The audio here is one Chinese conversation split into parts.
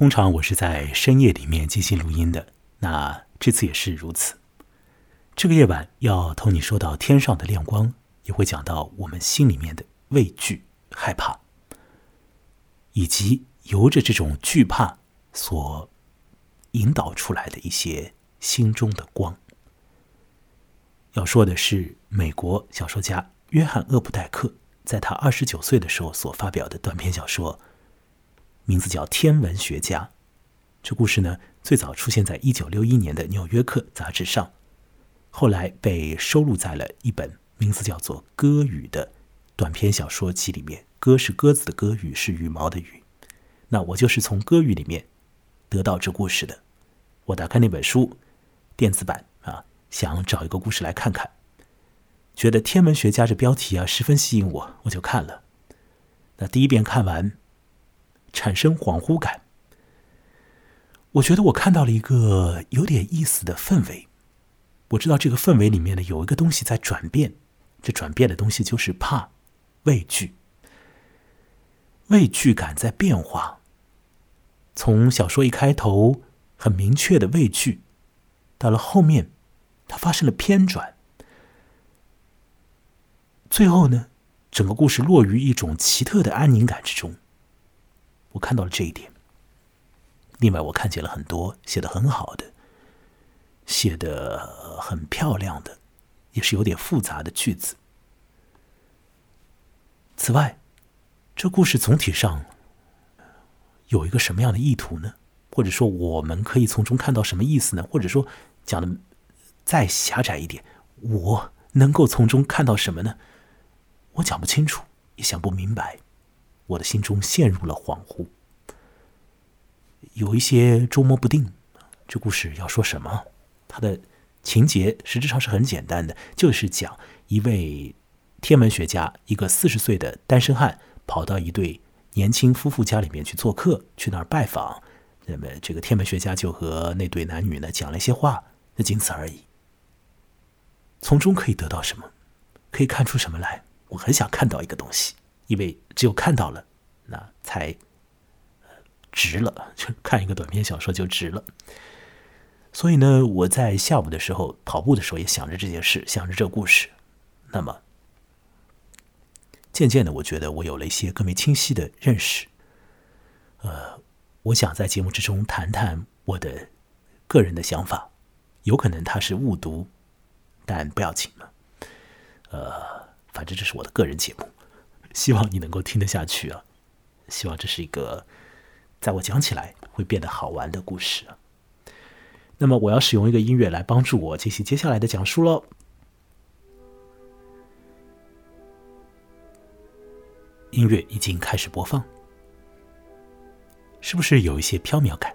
通常我是在深夜里面进行录音的，那这次也是如此。这个夜晚要同你说到天上的亮光，也会讲到我们心里面的畏惧、害怕，以及由着这种惧怕所引导出来的一些心中的光。要说的是美国小说家约翰·厄普代克在他二十九岁的时候所发表的短篇小说。名字叫《天文学家》，这故事呢最早出现在一九六一年的《纽约客》杂志上，后来被收录在了一本名字叫做《歌语》的短篇小说集里面。歌是鸽子的歌，羽是羽毛的羽。那我就是从《歌语》里面得到这故事的。我打开那本书，电子版啊，想找一个故事来看看，觉得《天文学家》这标题啊十分吸引我，我就看了。那第一遍看完。产生恍惚感，我觉得我看到了一个有点意思的氛围。我知道这个氛围里面呢有一个东西在转变，这转变的东西就是怕、畏惧、畏惧感在变化。从小说一开头很明确的畏惧，到了后面，它发生了偏转，最后呢，整个故事落于一种奇特的安宁感之中。我看到了这一点。另外，我看见了很多写的很好的、写的很漂亮的，也是有点复杂的句子。此外，这故事总体上有一个什么样的意图呢？或者说，我们可以从中看到什么意思呢？或者说，讲的再狭窄一点，我能够从中看到什么呢？我讲不清楚，也想不明白。我的心中陷入了恍惚，有一些捉摸不定。这故事要说什么？它的情节实质上是很简单的，就是讲一位天文学家，一个四十岁的单身汉，跑到一对年轻夫妇家里面去做客，去那儿拜访。那么这个天文学家就和那对男女呢讲了一些话，那仅此而已。从中可以得到什么？可以看出什么来？我很想看到一个东西。因为只有看到了，那才值了。就 看一个短篇小说就值了。所以呢，我在下午的时候跑步的时候也想着这件事，想着这个故事。那么，渐渐的，我觉得我有了一些更为清晰的认识。呃，我想在节目之中谈谈我的个人的想法，有可能他是误读，但不要紧嘛。呃，反正这是我的个人节目。希望你能够听得下去啊！希望这是一个在我讲起来会变得好玩的故事啊。那么我要使用一个音乐来帮助我进行接下来的讲述喽。音乐已经开始播放，是不是有一些飘渺感？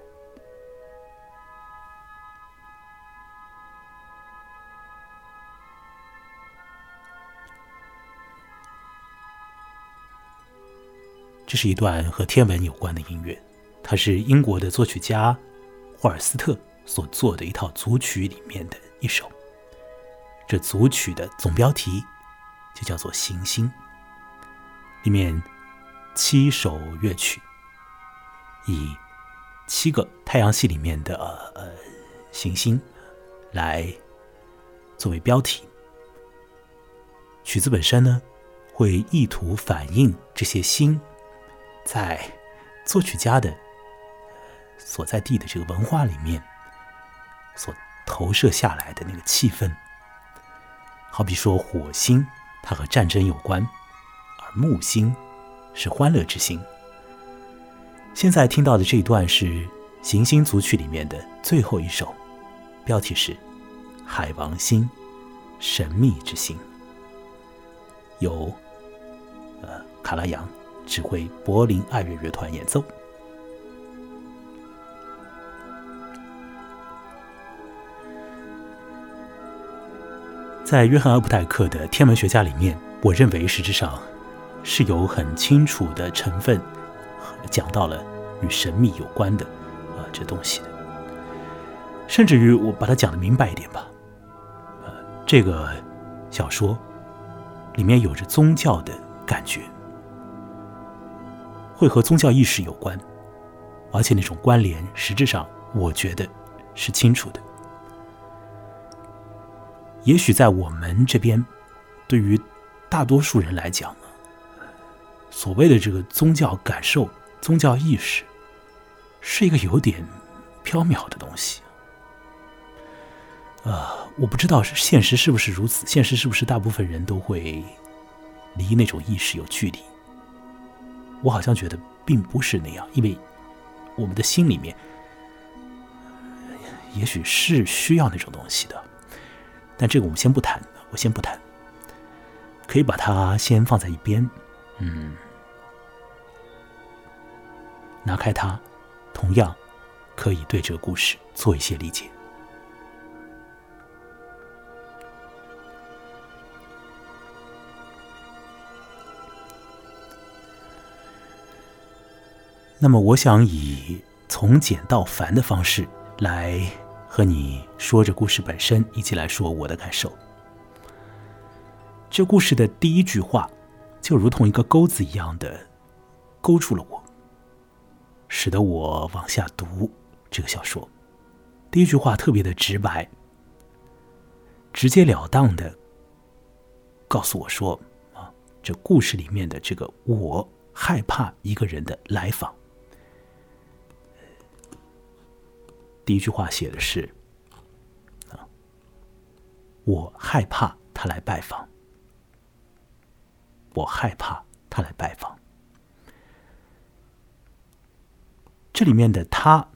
这是一段和天文有关的音乐，它是英国的作曲家霍尔斯特所做的一套组曲里面的一首。这组曲的总标题就叫做《行星》，里面七首乐曲以七个太阳系里面的呃行星来作为标题。曲子本身呢，会意图反映这些星。在作曲家的所在地的这个文化里面，所投射下来的那个气氛，好比说火星，它和战争有关；而木星是欢乐之星。现在听到的这一段是《行星组曲》里面的最后一首，标题是《海王星，神秘之星》，由呃卡拉扬。指挥柏林爱乐乐团演奏。在约翰·厄普代克的天文学家里面，我认为实质上是有很清楚的成分讲到了与神秘有关的啊这东西的。甚至于我把它讲的明白一点吧，呃，这个小说里面有着宗教的感觉。会和宗教意识有关，而且那种关联实质上我觉得是清楚的。也许在我们这边，对于大多数人来讲，所谓的这个宗教感受、宗教意识，是一个有点缥缈的东西。呃，我不知道是现实是不是如此，现实是不是大部分人都会离那种意识有距离？我好像觉得并不是那样，因为我们的心里面，也许是需要那种东西的。但这个我们先不谈，我先不谈，可以把它先放在一边。嗯，拿开它，同样可以对这个故事做一些理解。那么，我想以从简到繁的方式来和你说这故事本身，一起来说我的感受。这故事的第一句话，就如同一个钩子一样的勾住了我，使得我往下读这个小说。第一句话特别的直白，直截了当的告诉我说：“啊，这故事里面的这个我害怕一个人的来访。”第一句话写的是：“，我害怕他来拜访，我害怕他来拜访。”这里面的他，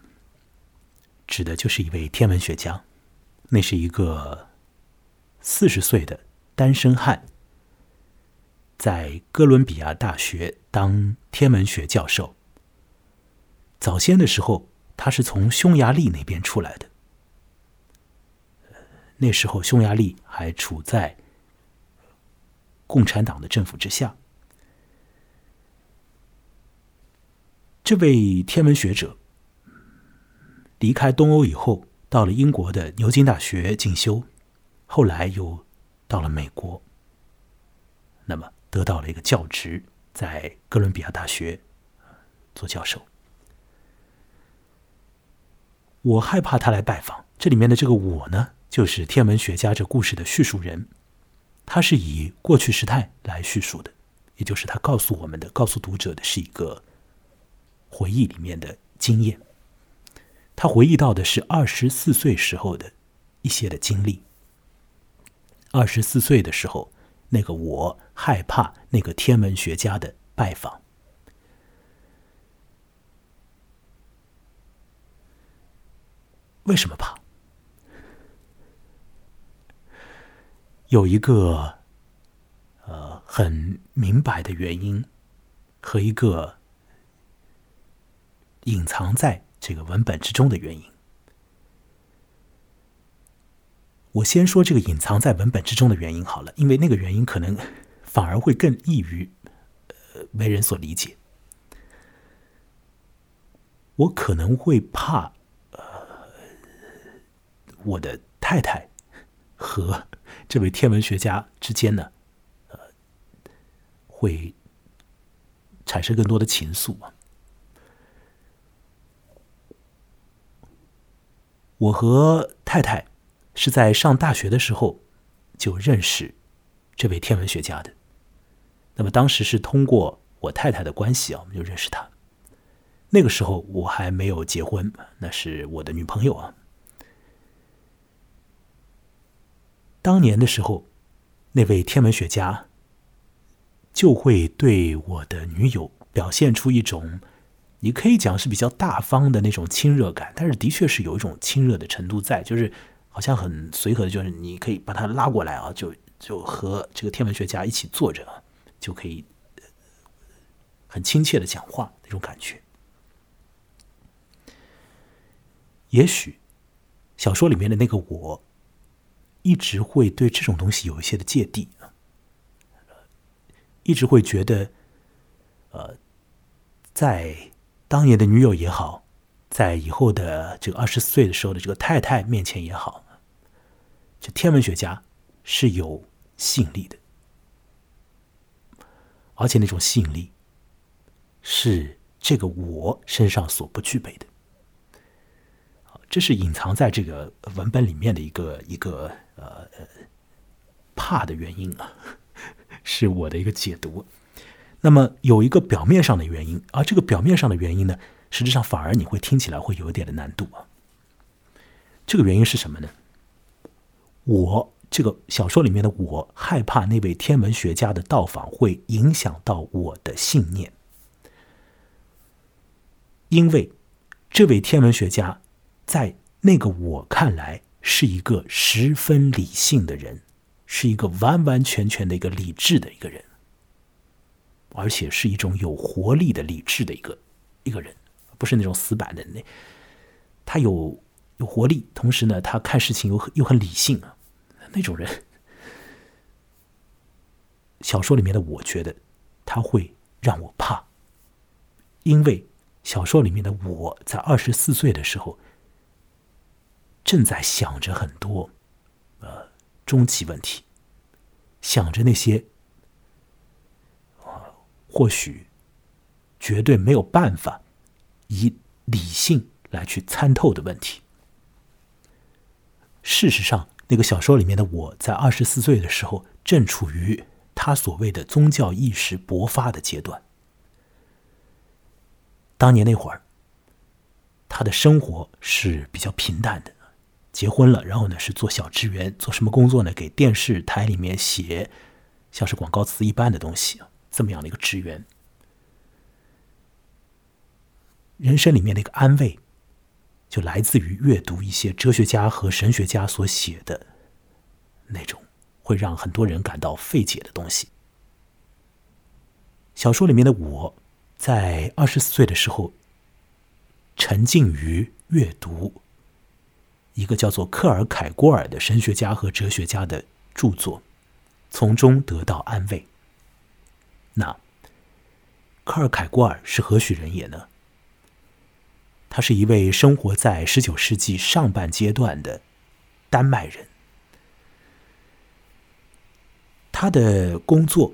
指的就是一位天文学家，那是一个四十岁的单身汉，在哥伦比亚大学当天文学教授。早先的时候。他是从匈牙利那边出来的，那时候匈牙利还处在共产党的政府之下。这位天文学者离开东欧以后，到了英国的牛津大学进修，后来又到了美国，那么得到了一个教职，在哥伦比亚大学做教授。我害怕他来拜访。这里面的这个“我”呢，就是天文学家这故事的叙述人，他是以过去时态来叙述的，也就是他告诉我们的、告诉读者的是一个回忆里面的经验。他回忆到的是二十四岁时候的一些的经历。二十四岁的时候，那个我害怕那个天文学家的拜访。为什么怕？有一个呃很明白的原因，和一个隐藏在这个文本之中的原因。我先说这个隐藏在文本之中的原因好了，因为那个原因可能反而会更易于呃为人所理解。我可能会怕。我的太太和这位天文学家之间呢，呃，会产生更多的情愫啊。我和太太是在上大学的时候就认识这位天文学家的，那么当时是通过我太太的关系啊，我们就认识他。那个时候我还没有结婚，那是我的女朋友啊。当年的时候，那位天文学家就会对我的女友表现出一种，你可以讲是比较大方的那种亲热感，但是的确是有一种亲热的程度在，就是好像很随和的，就是你可以把他拉过来啊，就就和这个天文学家一起坐着，就可以很亲切的讲话那种感觉。也许小说里面的那个我。一直会对这种东西有一些的芥蒂，一直会觉得，呃，在当年的女友也好，在以后的这个二十岁的时候的这个太太面前也好，这天文学家是有吸引力的，而且那种吸引力是这个我身上所不具备的。这是隐藏在这个文本里面的一个一个呃怕的原因啊，是我的一个解读。那么有一个表面上的原因，而这个表面上的原因呢，实质上反而你会听起来会有一点的难度啊。这个原因是什么呢？我这个小说里面的我害怕那位天文学家的到访会影响到我的信念，因为这位天文学家。在那个我看来，是一个十分理性的人，是一个完完全全的一个理智的一个人，而且是一种有活力的理智的一个一个人，不是那种死板的那。他有有活力，同时呢，他看事情又又很理性啊，那种人。小说里面的我觉得他会让我怕，因为小说里面的我在二十四岁的时候。正在想着很多，呃，终极问题，想着那些，或许绝对没有办法以理性来去参透的问题。事实上，那个小说里面的我在二十四岁的时候，正处于他所谓的宗教意识勃发的阶段。当年那会儿，他的生活是比较平淡的。结婚了，然后呢是做小职员，做什么工作呢？给电视台里面写像是广告词一般的东西，这么样的一个职员。人生里面的一个安慰，就来自于阅读一些哲学家和神学家所写的那种会让很多人感到费解的东西。小说里面的我在二十四岁的时候，沉浸于阅读。一个叫做克尔凯郭尔的神学家和哲学家的著作，从中得到安慰。那克尔凯郭尔是何许人也呢？他是一位生活在十九世纪上半阶段的丹麦人。他的工作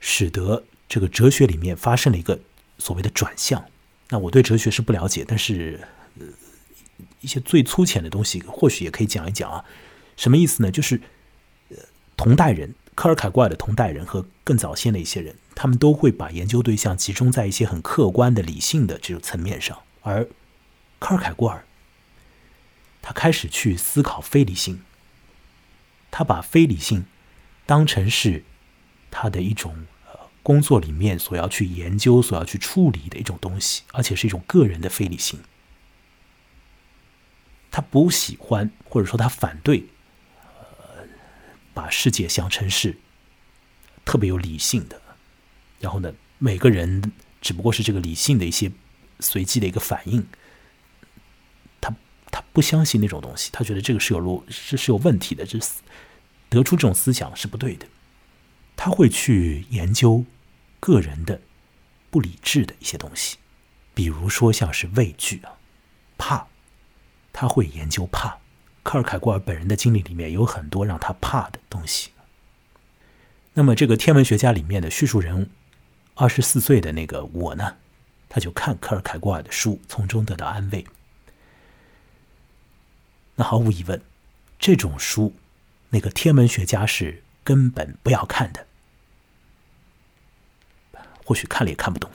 使得这个哲学里面发生了一个所谓的转向。那我对哲学是不了解，但是。一些最粗浅的东西，或许也可以讲一讲啊。什么意思呢？就是呃，同代人，科尔凯郭尔的同代人和更早先的一些人，他们都会把研究对象集中在一些很客观的、理性的这种层面上，而科尔凯郭尔，他开始去思考非理性，他把非理性当成是他的一种呃工作里面所要去研究、所要去处理的一种东西，而且是一种个人的非理性。他不喜欢，或者说他反对，呃，把世界想成是特别有理性的。然后呢，每个人只不过是这个理性的一些随机的一个反应。他他不相信那种东西，他觉得这个是有路是是有问题的，这是得出这种思想是不对的。他会去研究个人的不理智的一些东西，比如说像是畏惧啊，怕。他会研究怕，科尔凯郭尔本人的经历里面有很多让他怕的东西。那么，这个天文学家里面的叙述人，二十四岁的那个我呢，他就看科尔凯郭尔的书，从中得到安慰。那毫无疑问，这种书，那个天文学家是根本不要看的，或许看了也看不懂。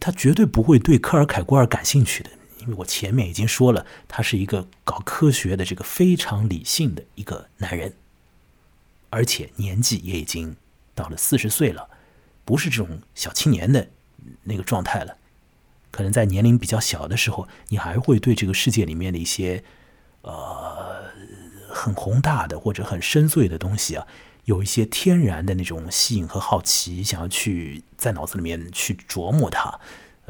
他绝对不会对科尔凯郭尔感兴趣的。因为我前面已经说了，他是一个搞科学的这个非常理性的一个男人，而且年纪也已经到了四十岁了，不是这种小青年的那个状态了。可能在年龄比较小的时候，你还会对这个世界里面的一些呃很宏大的或者很深邃的东西啊，有一些天然的那种吸引和好奇，想要去在脑子里面去琢磨它，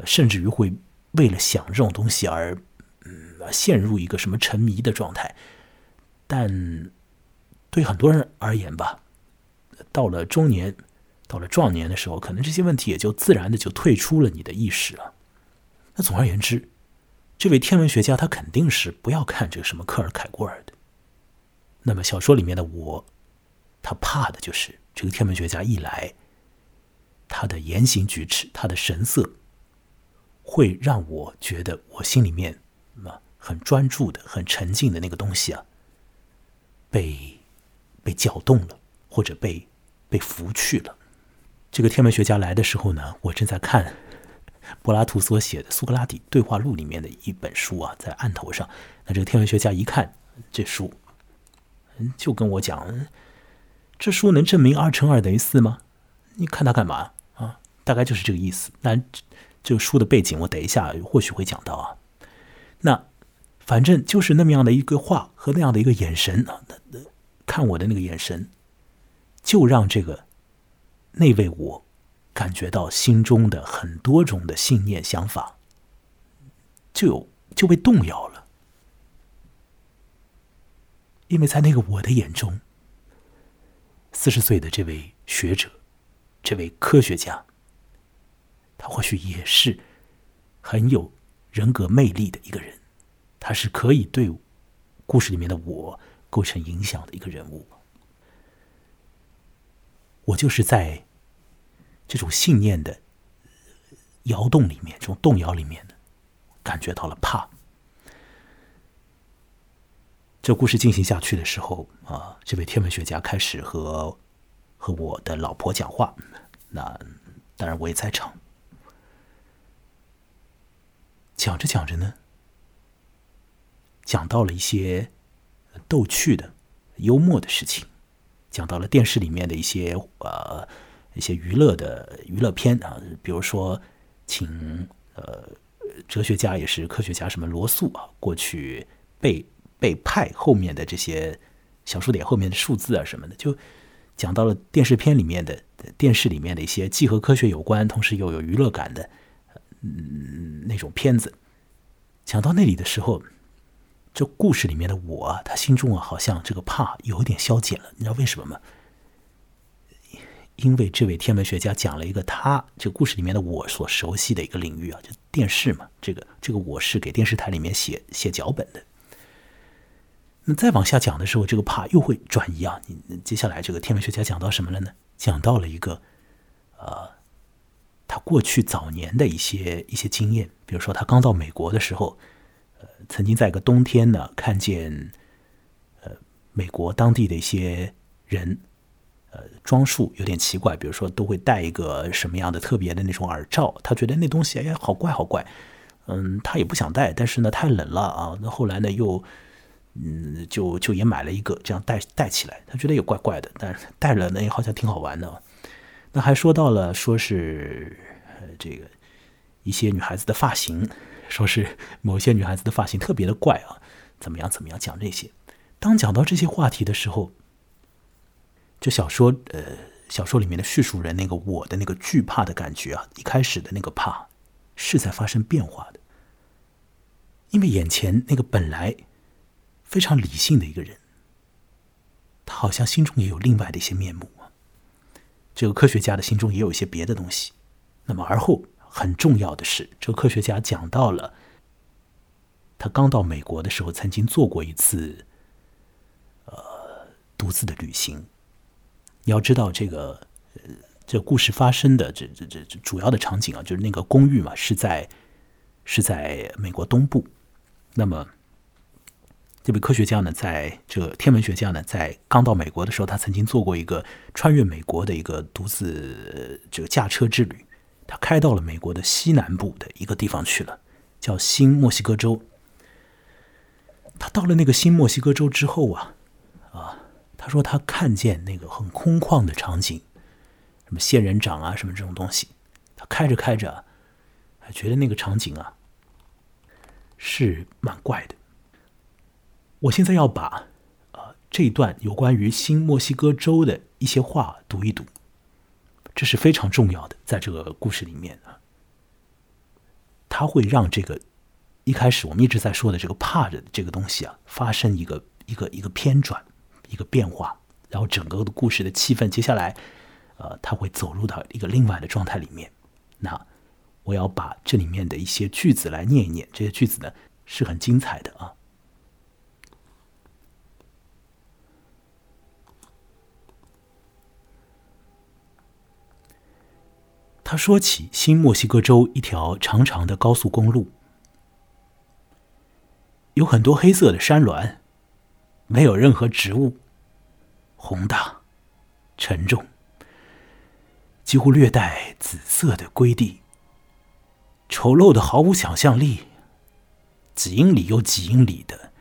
甚至于会。为了想这种东西而，嗯，陷入一个什么沉迷的状态，但对很多人而言吧，到了中年，到了壮年的时候，可能这些问题也就自然的就退出了你的意识了。那总而言之，这位天文学家他肯定是不要看这个什么克尔凯郭尔的。那么小说里面的我，他怕的就是这个天文学家一来，他的言行举止，他的神色，会让我觉得我心里面啊很专注的、很沉静的那个东西啊，被被搅动了，或者被被拂去了。这个天文学家来的时候呢，我正在看柏拉图所写的《苏格拉底对话录》里面的一本书啊，在案头上。那这个天文学家一看这书，嗯就跟我讲：“这书能证明二乘二等于四吗？你看它干嘛啊？”大概就是这个意思。那这个书的背景，我等一下或许会讲到啊。那反正就是那么样的一个话和那样的一个眼神啊，看我的那个眼神，就让这个。那位我感觉到心中的很多种的信念想法，就有就被动摇了，因为在那个我的眼中，四十岁的这位学者，这位科学家，他或许也是很有人格魅力的一个人，他是可以对故事里面的我构成影响的一个人物。我就是在。这种信念的摇动里面，这种动摇里面，感觉到了怕。这故事进行下去的时候啊，这位天文学家开始和和我的老婆讲话，那当然我也在场。讲着讲着呢，讲到了一些逗趣的、幽默的事情，讲到了电视里面的一些呃。一些娱乐的娱乐片啊，比如说，请呃哲学家也是科学家，什么罗素啊，过去背背派后面的这些小数点后面的数字啊什么的，就讲到了电视片里面的电视里面的一些既和科学有关，同时又有娱乐感的嗯那种片子。讲到那里的时候，这故事里面的我，他心中啊好像这个怕有点消减了，你知道为什么吗？因为这位天文学家讲了一个他这个故事里面的我所熟悉的一个领域啊，就电视嘛，这个这个我是给电视台里面写写脚本的。那再往下讲的时候，这个怕又会转移啊。你接下来这个天文学家讲到什么了呢？讲到了一个呃，过去早年的一些一些经验，比如说他刚到美国的时候，呃，曾经在一个冬天呢，看见呃美国当地的一些人。呃，装束有点奇怪，比如说都会戴一个什么样的特别的那种耳罩，他觉得那东西哎呀好怪好怪，嗯，他也不想戴，但是呢太冷了啊，那后来呢又嗯就就也买了一个这样戴戴起来，他觉得也怪怪的，但是戴了呢也好像挺好玩的。那还说到了说是这个一些女孩子的发型，说是某些女孩子的发型特别的怪啊，怎么样怎么样讲这些，当讲到这些话题的时候。这小说，呃，小说里面的叙述人那个我的那个惧怕的感觉啊，一开始的那个怕，是在发生变化的，因为眼前那个本来非常理性的一个人，他好像心中也有另外的一些面目啊。这个科学家的心中也有一些别的东西。那么而后很重要的是，这个科学家讲到了他刚到美国的时候，曾经做过一次，呃，独自的旅行。你要知道，这个呃，这故事发生的这这这主要的场景啊，就是那个公寓嘛，是在是在美国东部。那么，这位科学家呢，在这天文学家呢，在刚到美国的时候，他曾经做过一个穿越美国的一个独自这个驾车之旅。他开到了美国的西南部的一个地方去了，叫新墨西哥州。他到了那个新墨西哥州之后啊，啊。他说他看见那个很空旷的场景，什么仙人掌啊，什么这种东西。他开着开着，还觉得那个场景啊是蛮怪的。我现在要把啊这一段有关于新墨西哥州的一些话读一读，这是非常重要的，在这个故事里面啊，它会让这个一开始我们一直在说的这个怕着这个东西啊，发生一个一个一个偏转。一个变化，然后整个的故事的气氛，接下来，呃，它会走入到一个另外的状态里面。那我要把这里面的一些句子来念一念，这些句子呢是很精彩的啊。他说起新墨西哥州一条长长的高速公路，有很多黑色的山峦，没有任何植物，宏大、沉重，几乎略带紫色的灰地，丑陋的毫无想象力，几英里又几英里的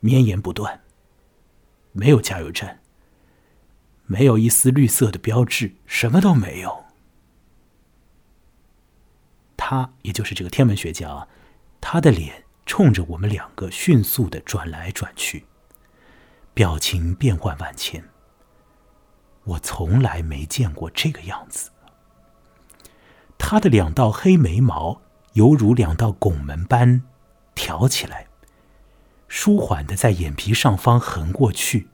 绵延不断，没有加油站，没有一丝绿色的标志，什么都没有。他也就是这个天文学家，他的脸冲着我们两个迅速的转来转去，表情变幻万千。我从来没见过这个样子。他的两道黑眉毛犹如两道拱门般挑起来，舒缓的在眼皮上方横过去，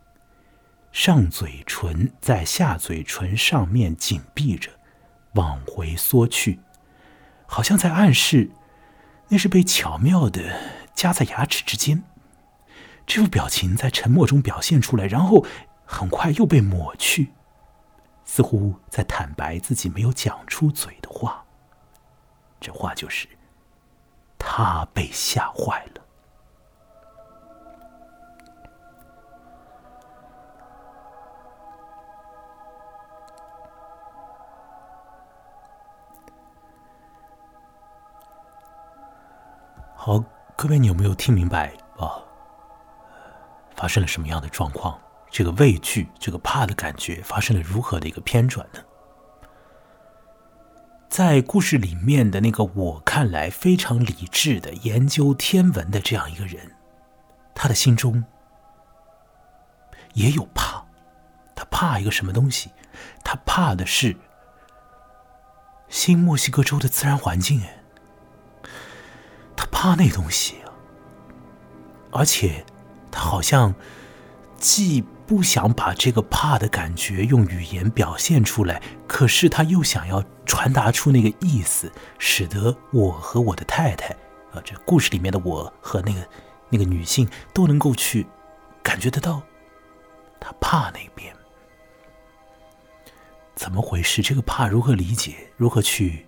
上嘴唇在下嘴唇上面紧闭着，往回缩去。好像在暗示，那是被巧妙的夹在牙齿之间。这副表情在沉默中表现出来，然后很快又被抹去，似乎在坦白自己没有讲出嘴的话。这话就是，他被吓坏了。好，各位，你有没有听明白啊？发生了什么样的状况？这个畏惧、这个怕的感觉发生了如何的一个偏转呢？在故事里面的那个我看来非常理智的研究天文的这样一个人，他的心中也有怕。他怕一个什么东西？他怕的是新墨西哥州的自然环境。哎。怕那东西啊，而且他好像既不想把这个怕的感觉用语言表现出来，可是他又想要传达出那个意思，使得我和我的太太，啊，这故事里面的我和那个那个女性都能够去感觉得到，他怕那边怎么回事？这个怕如何理解？如何去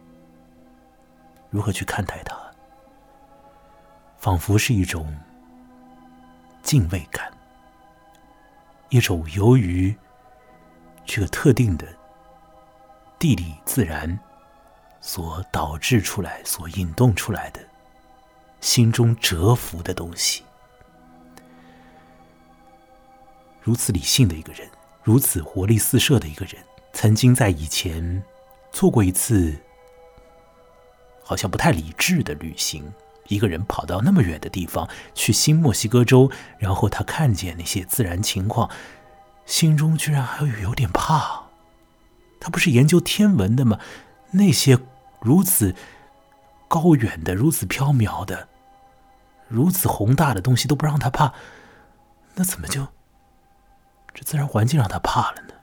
如何去看待它？仿佛是一种敬畏感，一种由于这个特定的地理自然所导致出来、所引动出来的心中折服的东西。如此理性的一个人，如此活力四射的一个人，曾经在以前做过一次好像不太理智的旅行。一个人跑到那么远的地方去新墨西哥州，然后他看见那些自然情况，心中居然还有有点怕。他不是研究天文的吗？那些如此高远的、如此飘渺的、如此宏大的东西都不让他怕，那怎么就这自然环境让他怕了呢？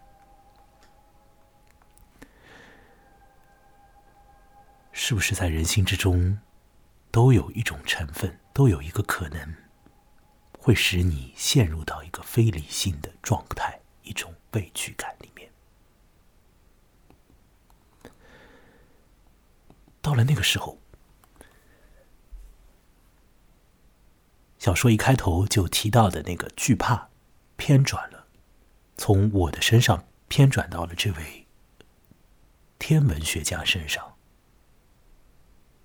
是不是在人心之中？都有一种成分，都有一个可能，会使你陷入到一个非理性的状态，一种畏惧感里面。到了那个时候，小说一开头就提到的那个惧怕偏转了，从我的身上偏转到了这位天文学家身上。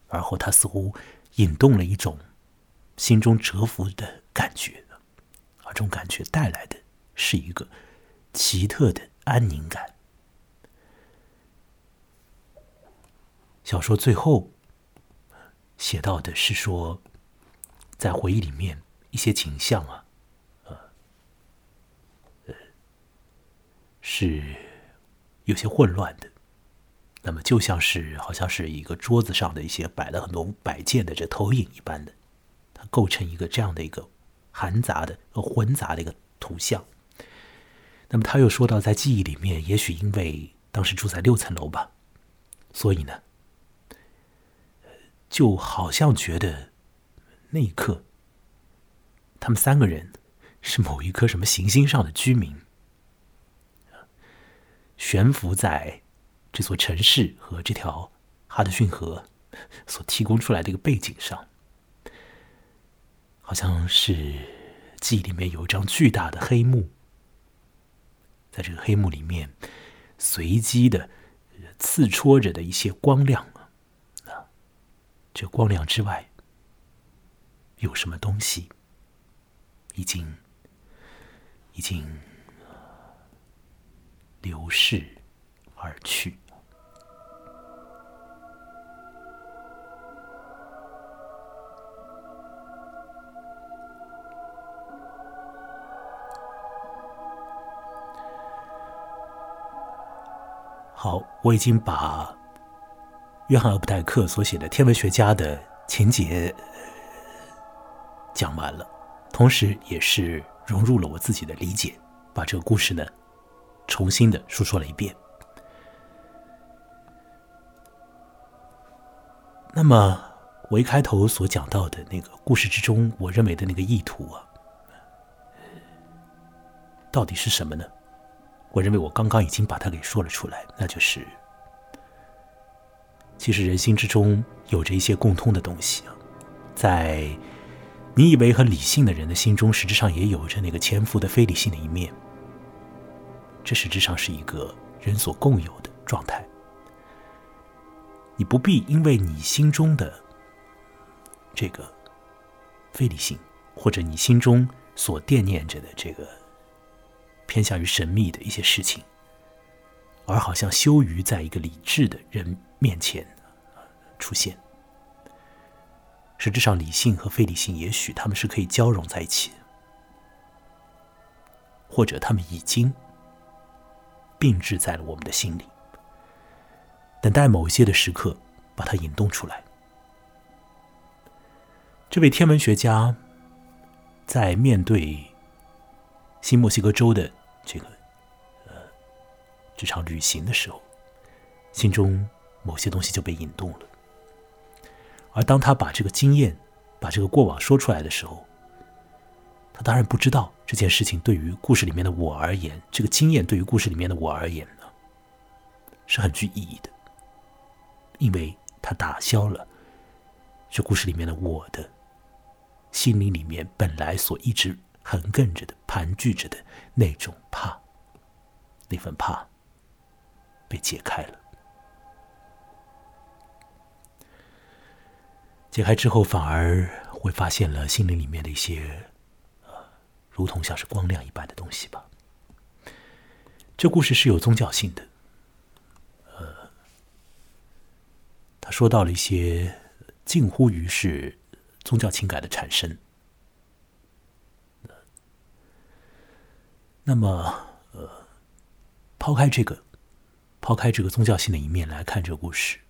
而后，他似乎引动了一种心中折服的感觉，而这种感觉带来的是一个奇特的安宁感。小说最后写到的是说，在回忆里面一些景象啊，呃，呃，是有些混乱的。那么就像是好像是一个桌子上的一些摆了很多摆件的这投影一般的，它构成一个这样的一个含杂的、混杂的一个图像。那么他又说到，在记忆里面，也许因为当时住在六层楼吧，所以呢，就好像觉得那一刻，他们三个人是某一颗什么行星上的居民，悬浮在。这座城市和这条哈德逊河所提供出来的一个背景上，好像是记忆里面有一张巨大的黑幕，在这个黑幕里面随机的刺戳着的一些光亮啊，这光亮之外有什么东西已经已经流逝而去。好，我已经把约翰·厄普代克所写的天文学家的情节讲完了，同时也是融入了我自己的理解，把这个故事呢重新的述说了一遍。那么，我一开头所讲到的那个故事之中，我认为的那个意图啊，到底是什么呢？我认为我刚刚已经把它给说了出来，那就是，其实人心之中有着一些共通的东西啊，在你以为很理性的人的心中，实质上也有着那个潜伏的非理性的一面。这实质上是一个人所共有的状态。你不必因为你心中的这个非理性，或者你心中所惦念着的这个。偏向于神秘的一些事情，而好像羞于在一个理智的人面前出现。实质上，理性和非理性也许他们是可以交融在一起，或者他们已经并置在了我们的心里，等待某一些的时刻把它引动出来。这位天文学家在面对。新墨西哥州的这个呃这场旅行的时候，心中某些东西就被引动了。而当他把这个经验、把这个过往说出来的时候，他当然不知道这件事情对于故事里面的我而言，这个经验对于故事里面的我而言呢，是很具意义的，因为他打消了这故事里面的我的心灵里面本来所一直。横亘着的、盘踞着的那种怕，那份怕被解开了。解开之后，反而会发现了心灵里面的一些，呃，如同像是光亮一般的东西吧。这故事是有宗教性的，呃，他说到了一些近乎于是宗教情感的产生。那么，呃，抛开这个，抛开这个宗教性的一面来看这个故事，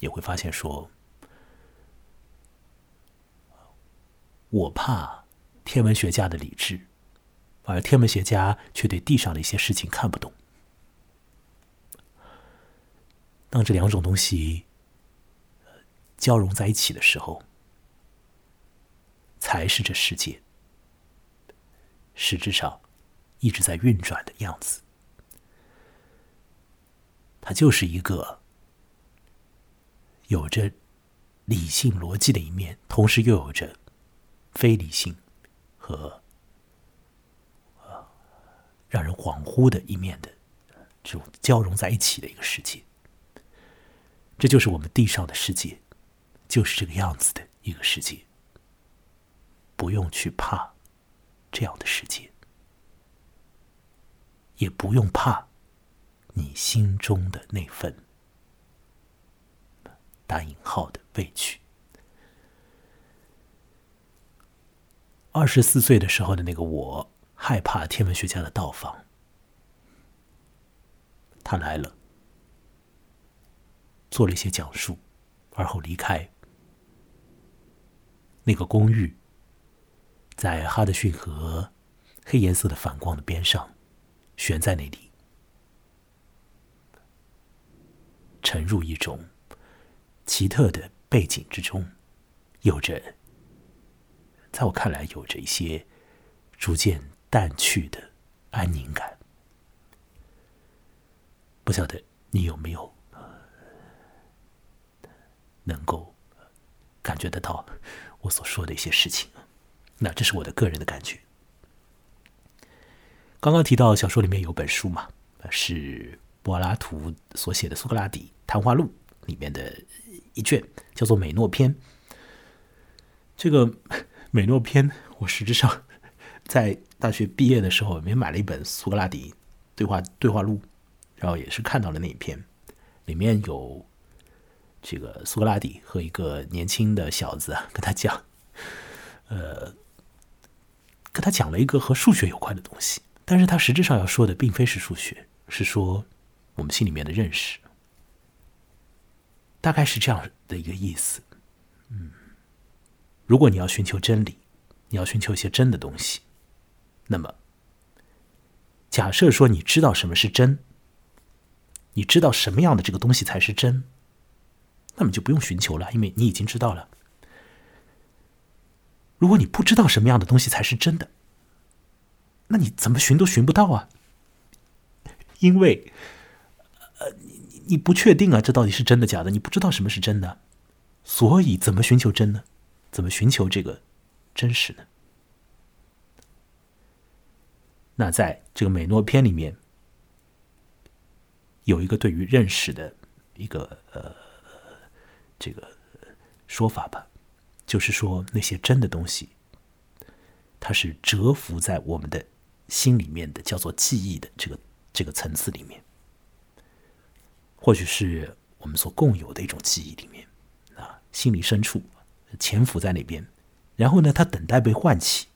也会发现说，我怕天文学家的理智，而天文学家却对地上的一些事情看不懂。当这两种东西交融在一起的时候，才是这世界。实质上一直在运转的样子，它就是一个有着理性逻辑的一面，同时又有着非理性和让人恍惚的一面的这种交融在一起的一个世界。这就是我们地上的世界，就是这个样子的一个世界，不用去怕。这样的世界，也不用怕你心中的那份打引号的委屈。二十四岁的时候的那个我，害怕天文学家的到访。他来了，做了一些讲述，而后离开那个公寓。在哈德逊河黑颜色的反光的边上，悬在那里，沉入一种奇特的背景之中，有着，在我看来，有着一些逐渐淡去的安宁感。不晓得你有没有能够感觉得到我所说的一些事情？那这是我的个人的感觉。刚刚提到小说里面有本书嘛，是柏拉图所写的《苏格拉底谈话录》里面的一卷，叫做《美诺篇》。这个《美诺篇》，我实质上在大学毕业的时候也买了一本苏格拉底对话对话录，然后也是看到了那一篇，里面有这个苏格拉底和一个年轻的小子啊跟他讲，呃，跟他讲了一个和数学有关的东西。但是他实质上要说的并非是数学，是说我们心里面的认识，大概是这样的一个意思。嗯，如果你要寻求真理，你要寻求一些真的东西，那么假设说你知道什么是真，你知道什么样的这个东西才是真，那么就不用寻求了，因为你已经知道了。如果你不知道什么样的东西才是真的，那你怎么寻都寻不到啊？因为，呃，你你不确定啊，这到底是真的假的？你不知道什么是真的，所以怎么寻求真呢？怎么寻求这个真实呢？那在这个美诺篇里面，有一个对于认识的一个呃这个说法吧，就是说那些真的东西，它是蛰伏在我们的。心里面的叫做记忆的这个这个层次里面，或许是我们所共有的一种记忆里面啊，心理深处潜伏在那边，然后呢，它等待被唤起。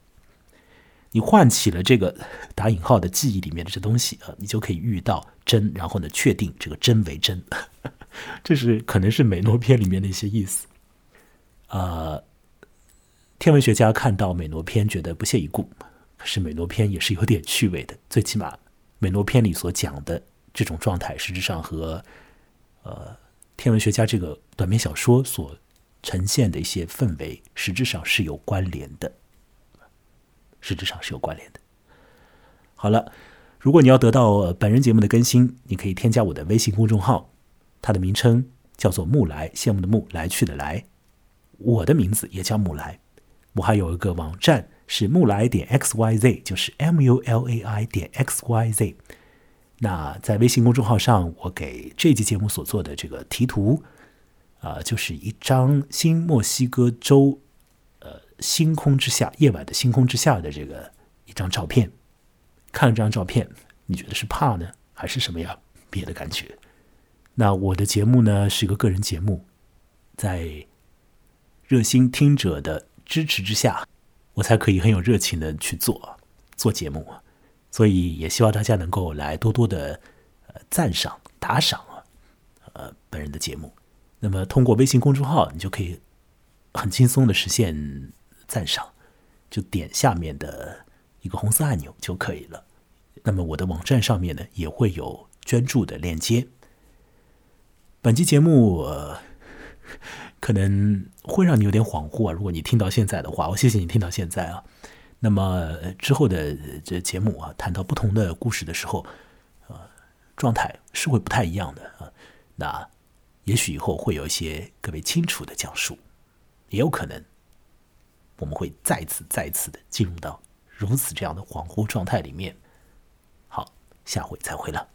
你唤起了这个打引号的记忆里面的这东西啊，你就可以遇到真，然后呢，确定这个真为真。这是可能是美诺篇里面的一些意思。呃，天文学家看到美诺篇，觉得不屑一顾。可是美诺篇也是有点趣味的，最起码美诺篇里所讲的这种状态，实质上和呃天文学家这个短篇小说所呈现的一些氛围，实质上是有关联的，实质上是有关联的。好了，如果你要得到本人节目的更新，你可以添加我的微信公众号，它的名称叫做“木来”，羡慕的木，来去的来，我的名字也叫木来，我还有一个网站。是木来点 x y z，就是 m u l a i 点 x y z。那在微信公众号上，我给这期节目所做的这个题图，啊，就是一张新墨西哥州，呃，星空之下，夜晚的星空之下的这个一张照片。看了这张照片，你觉得是怕呢，还是什么呀别的感觉？那我的节目呢，是一个个人节目，在热心听者的支持之下。我才可以很有热情的去做做节目，所以也希望大家能够来多多的呃赞赏打赏啊，呃本人的节目。那么通过微信公众号，你就可以很轻松的实现赞赏，就点下面的一个红色按钮就可以了。那么我的网站上面呢也会有捐助的链接。本期节目。可能会让你有点恍惚啊！如果你听到现在的话，我谢谢你听到现在啊。那么之后的这节目啊，谈到不同的故事的时候，呃，状态是会不太一样的啊。那也许以后会有一些更为清楚的讲述，也有可能我们会再次、再次的进入到如此这样的恍惚状态里面。好，下回再会了。